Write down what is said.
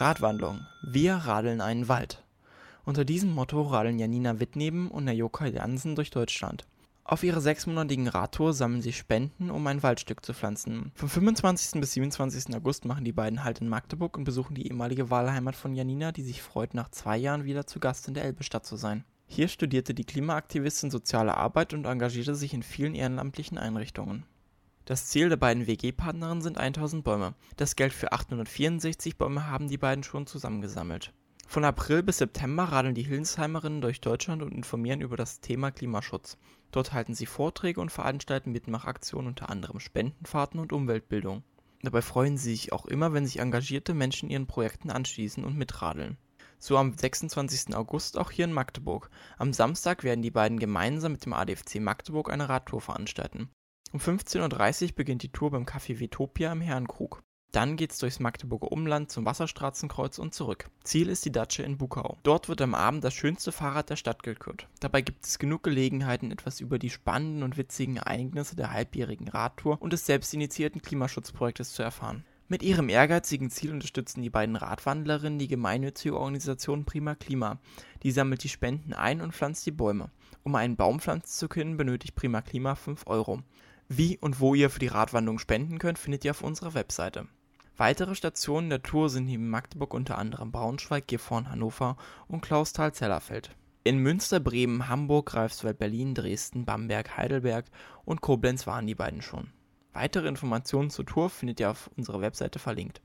Radwandlung. Wir radeln einen Wald. Unter diesem Motto radeln Janina Wittneben und Najoka Jansen durch Deutschland. Auf ihrer sechsmonatigen Radtour sammeln sie Spenden, um ein Waldstück zu pflanzen. Vom 25. bis 27. August machen die beiden Halt in Magdeburg und besuchen die ehemalige Wahlheimat von Janina, die sich freut, nach zwei Jahren wieder zu Gast in der Elbestadt zu sein. Hier studierte die Klimaaktivistin soziale Arbeit und engagierte sich in vielen ehrenamtlichen Einrichtungen. Das Ziel der beiden WG-Partnerinnen sind 1000 Bäume. Das Geld für 864 Bäume haben die beiden schon zusammengesammelt. Von April bis September radeln die Hildesheimerinnen durch Deutschland und informieren über das Thema Klimaschutz. Dort halten sie Vorträge und veranstalten Mitmachaktionen, unter anderem Spendenfahrten und Umweltbildung. Dabei freuen sie sich auch immer, wenn sich engagierte Menschen ihren Projekten anschließen und mitradeln. So am 26. August auch hier in Magdeburg. Am Samstag werden die beiden gemeinsam mit dem ADFC Magdeburg eine Radtour veranstalten. Um 15.30 Uhr beginnt die Tour beim Café Vitopia im Herrenkrug. Dann geht's durchs Magdeburger Umland zum Wasserstraßenkreuz und zurück. Ziel ist die Datsche in Bukau. Dort wird am Abend das schönste Fahrrad der Stadt gekürt. Dabei gibt es genug Gelegenheiten, etwas über die spannenden und witzigen Ereignisse der halbjährigen Radtour und des selbstinitiierten Klimaschutzprojektes zu erfahren. Mit ihrem ehrgeizigen Ziel unterstützen die beiden Radwandlerinnen die gemeinnützige Organisation Prima Klima. Die sammelt die Spenden ein und pflanzt die Bäume. Um einen Baum pflanzen zu können, benötigt Prima Klima 5 Euro. Wie und wo ihr für die Radwanderung spenden könnt, findet ihr auf unserer Webseite. Weitere Stationen der Tour sind neben Magdeburg unter anderem Braunschweig, Gifhorn, Hannover und Clausthal-Zellerfeld. In Münster, Bremen, Hamburg, Greifswald, Berlin, Dresden, Bamberg, Heidelberg und Koblenz waren die beiden schon. Weitere Informationen zur Tour findet ihr auf unserer Webseite verlinkt